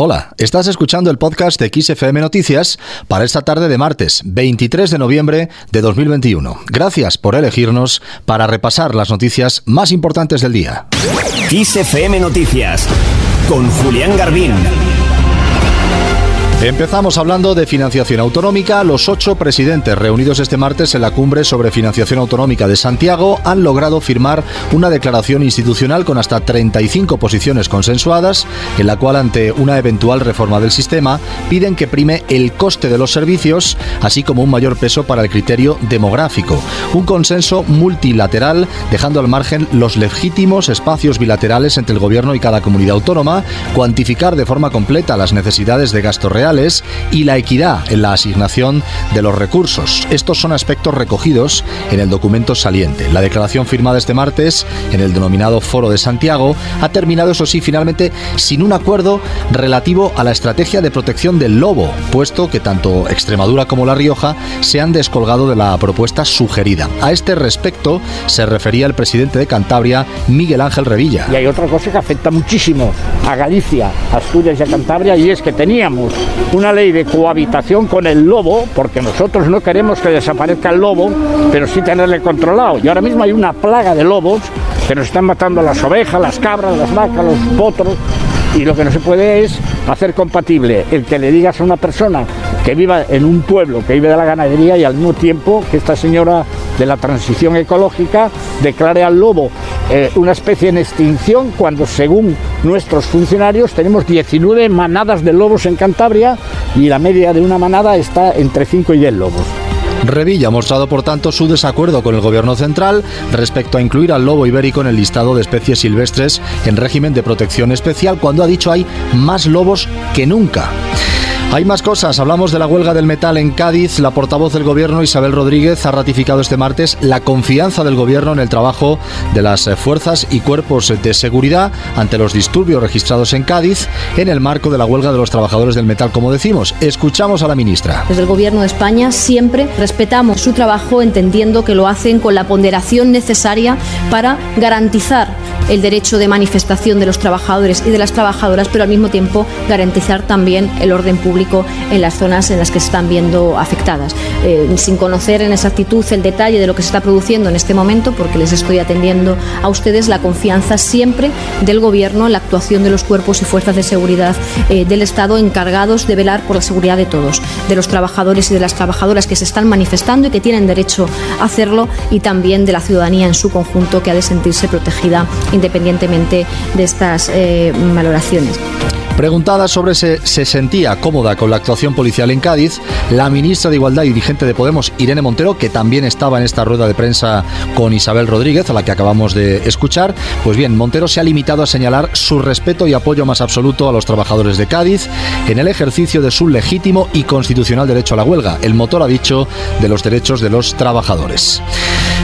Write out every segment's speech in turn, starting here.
Hola, estás escuchando el podcast de XFM Noticias para esta tarde de martes 23 de noviembre de 2021. Gracias por elegirnos para repasar las noticias más importantes del día. XFM Noticias con Julián Garbín. Empezamos hablando de financiación autonómica. Los ocho presidentes reunidos este martes en la cumbre sobre financiación autonómica de Santiago han logrado firmar una declaración institucional con hasta 35 posiciones consensuadas, en la cual ante una eventual reforma del sistema piden que prime el coste de los servicios, así como un mayor peso para el criterio demográfico. Un consenso multilateral, dejando al margen los legítimos espacios bilaterales entre el gobierno y cada comunidad autónoma, cuantificar de forma completa las necesidades de gasto real y la equidad en la asignación de los recursos. Estos son aspectos recogidos en el documento saliente. La declaración firmada este martes en el denominado Foro de Santiago ha terminado, eso sí, finalmente sin un acuerdo relativo a la estrategia de protección del lobo, puesto que tanto Extremadura como La Rioja se han descolgado de la propuesta sugerida. A este respecto se refería el presidente de Cantabria, Miguel Ángel Revilla. Y hay otra cosa que afecta muchísimo a Galicia, Asturias y a Cantabria, y es que teníamos una ley de cohabitación con el lobo, porque nosotros no queremos que desaparezca el lobo, pero sí tenerle controlado. Y ahora mismo hay una plaga de lobos que nos están matando las ovejas, las cabras, las vacas, los potros, y lo que no se puede es hacer compatible el que le digas a una persona que viva en un pueblo, que vive de la ganadería y al mismo tiempo que esta señora de la transición ecológica declare al lobo eh, una especie en extinción cuando según nuestros funcionarios tenemos 19 manadas de lobos en Cantabria y la media de una manada está entre 5 y 10 lobos. Revilla ha mostrado, por tanto, su desacuerdo con el gobierno central respecto a incluir al lobo ibérico en el listado de especies silvestres en régimen de protección especial cuando ha dicho hay más lobos que nunca. Hay más cosas. Hablamos de la huelga del metal en Cádiz. La portavoz del gobierno, Isabel Rodríguez, ha ratificado este martes la confianza del gobierno en el trabajo de las fuerzas y cuerpos de seguridad ante los disturbios registrados en Cádiz en el marco de la huelga de los trabajadores del metal, como decimos. Escuchamos a la ministra. Desde el gobierno de España siempre respetamos su trabajo entendiendo que lo hacen con la ponderación necesaria para garantizar el derecho de manifestación de los trabajadores y de las trabajadoras, pero al mismo tiempo garantizar también el orden público en las zonas en las que se están viendo afectadas. Eh, sin conocer en exactitud el detalle de lo que se está produciendo en este momento, porque les estoy atendiendo a ustedes, la confianza siempre del Gobierno en la actuación de los cuerpos y fuerzas de seguridad eh, del Estado encargados de velar por la seguridad de todos, de los trabajadores y de las trabajadoras que se están manifestando y que tienen derecho a hacerlo, y también de la ciudadanía en su conjunto que ha de sentirse protegida independientemente de estas eh, valoraciones. Preguntada sobre si se sentía cómoda con la actuación policial en Cádiz, la ministra de Igualdad y dirigente de Podemos, Irene Montero, que también estaba en esta rueda de prensa con Isabel Rodríguez, a la que acabamos de escuchar, pues bien, Montero se ha limitado a señalar su respeto y apoyo más absoluto a los trabajadores de Cádiz en el ejercicio de su legítimo y constitucional derecho a la huelga, el motor, ha dicho, de los derechos de los trabajadores.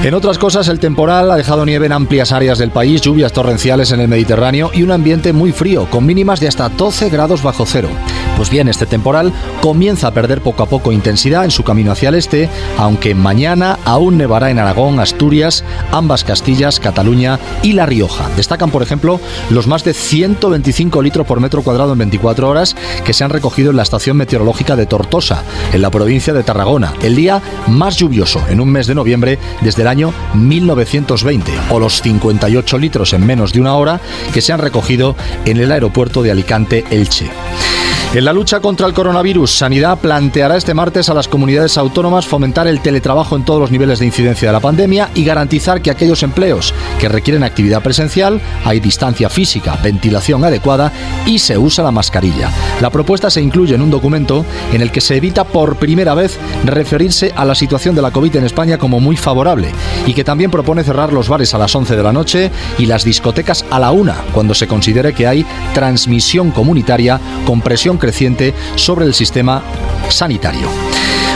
En otras cosas, el temporal ha dejado nieve en amplias áreas del país, lluvias torrenciales en el Mediterráneo y un ambiente muy frío, con mínimas de hasta 12 grados bajo cero. Pues bien, este temporal comienza a perder poco a poco intensidad en su camino hacia el este, aunque mañana aún nevará en Aragón, Asturias, ambas Castillas, Cataluña y La Rioja. Destacan, por ejemplo, los más de 125 litros por metro cuadrado en 24 horas que se han recogido en la estación meteorológica de Tortosa, en la provincia de Tarragona, el día más lluvioso en un mes de noviembre desde el año 1920, o los 58 litros en menos de una hora que se han recogido en el aeropuerto de Alicante Elche. En la lucha contra el coronavirus, Sanidad planteará este martes a las comunidades autónomas fomentar el teletrabajo en todos los niveles de incidencia de la pandemia y garantizar que aquellos empleos que requieren actividad presencial hay distancia física, ventilación adecuada y se usa la mascarilla. La propuesta se incluye en un documento en el que se evita por primera vez referirse a la situación de la COVID en España como muy favorable y que también propone cerrar los bares a las 11 de la noche y las discotecas a la 1 cuando se considere que hay transmisión comunitaria con presión creciente sobre el sistema sanitario.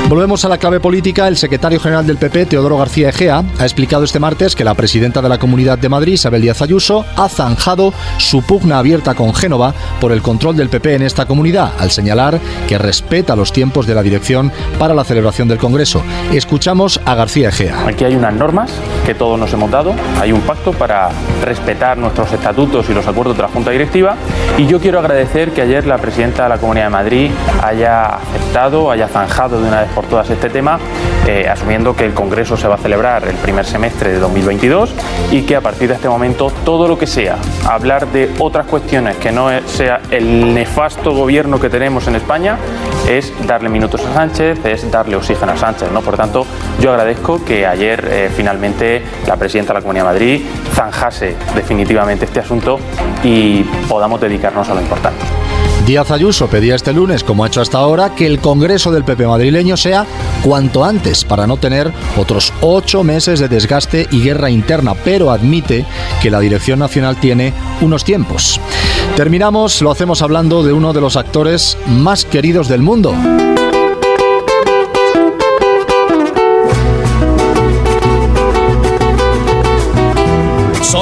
Volvemos a la clave política. El secretario general del PP, Teodoro García Egea, ha explicado este martes que la presidenta de la Comunidad de Madrid, Isabel Díaz Ayuso, ha zanjado su pugna abierta con Génova por el control del PP en esta comunidad, al señalar que respeta los tiempos de la dirección para la celebración del Congreso. Escuchamos a García Egea. Aquí hay unas normas que todos nos hemos dado, hay un pacto para respetar nuestros estatutos y los acuerdos de la Junta Directiva y yo quiero agradecer que ayer la presidenta de la Comunidad de Madrid haya haya zanjado de una vez por todas este tema, eh, asumiendo que el Congreso se va a celebrar el primer semestre de 2022 y que a partir de este momento todo lo que sea hablar de otras cuestiones que no sea el nefasto gobierno que tenemos en España es darle minutos a Sánchez, es darle oxígeno a Sánchez. ¿no? Por tanto, yo agradezco que ayer eh, finalmente la presidenta de la Comunidad de Madrid zanjase definitivamente este asunto y podamos dedicarnos a lo importante. Díaz Ayuso pedía este lunes, como ha hecho hasta ahora, que el Congreso del PP madrileño sea cuanto antes para no tener otros ocho meses de desgaste y guerra interna, pero admite que la Dirección Nacional tiene unos tiempos. Terminamos, lo hacemos hablando de uno de los actores más queridos del mundo.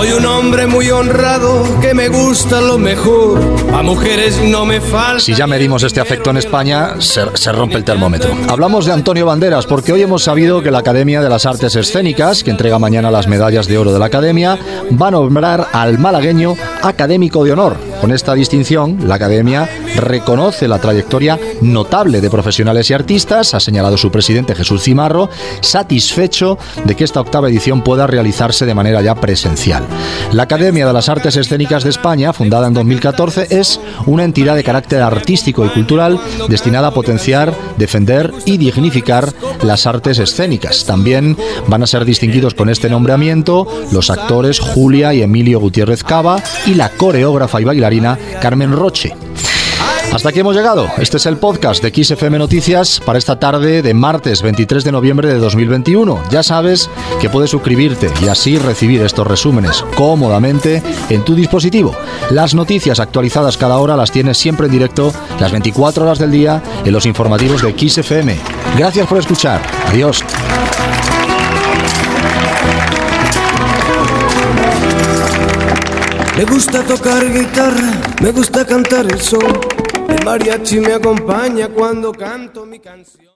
Soy un hombre muy honrado que me gusta lo mejor. A mujeres no me falta. Si ya medimos este afecto en España, se, se, rompe el termómetro. Hablamos de Antonio Banderas porque hoy hemos sabido que la Academia de las Artes Escénicas, que entrega mañana las medallas de oro de la Academia, va a nombrar al malagueño académico de honor. Con esta distinción, la Academia reconoce la trayectoria notable de profesionales y artistas, ha señalado su presidente Jesús Cimarro, satisfecho de que esta octava edición pueda realizarse de manera ya presencial. La Academia de las Artes Escénicas de España, fundada en 2014, es una entidad de carácter artístico y cultural destinada a potenciar, defender y dignificar las artes escénicas. También van a ser distinguidos con este nombramiento los actores Julia y Emilio Gutiérrez Cava y la coreógrafa y bailarina Carmen Roche. Hasta aquí hemos llegado. Este es el podcast de XFM Noticias para esta tarde de martes 23 de noviembre de 2021. Ya sabes que puedes suscribirte y así recibir estos resúmenes cómodamente en tu dispositivo. Las noticias actualizadas cada hora las tienes siempre en directo, las 24 horas del día, en los informativos de XFM. Gracias por escuchar. Adiós. Me gusta tocar guitarra, me gusta cantar el sol. El mariachi me acompaña cuando canto mi canción.